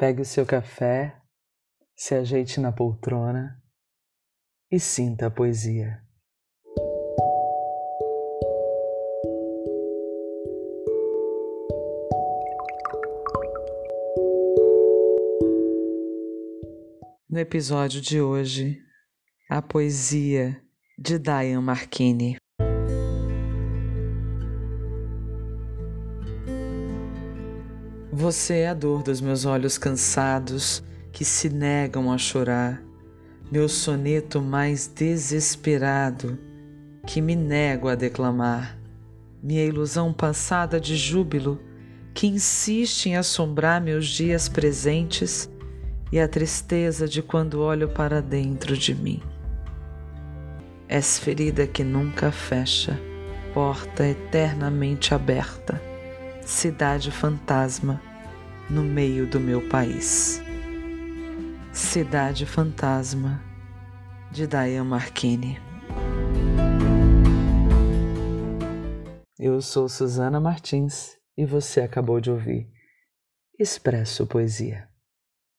Pegue o seu café, se ajeite na poltrona e sinta a poesia. No episódio de hoje, a poesia de Diane Marchini. Você é a dor dos meus olhos cansados que se negam a chorar, meu soneto mais desesperado que me nego a declamar, minha ilusão passada de júbilo que insiste em assombrar meus dias presentes e a tristeza de quando olho para dentro de mim. És ferida que nunca fecha, porta eternamente aberta, cidade fantasma no meio do meu país. Cidade Fantasma, de Diane Marchini. Eu sou Susana Martins e você acabou de ouvir Expresso Poesia.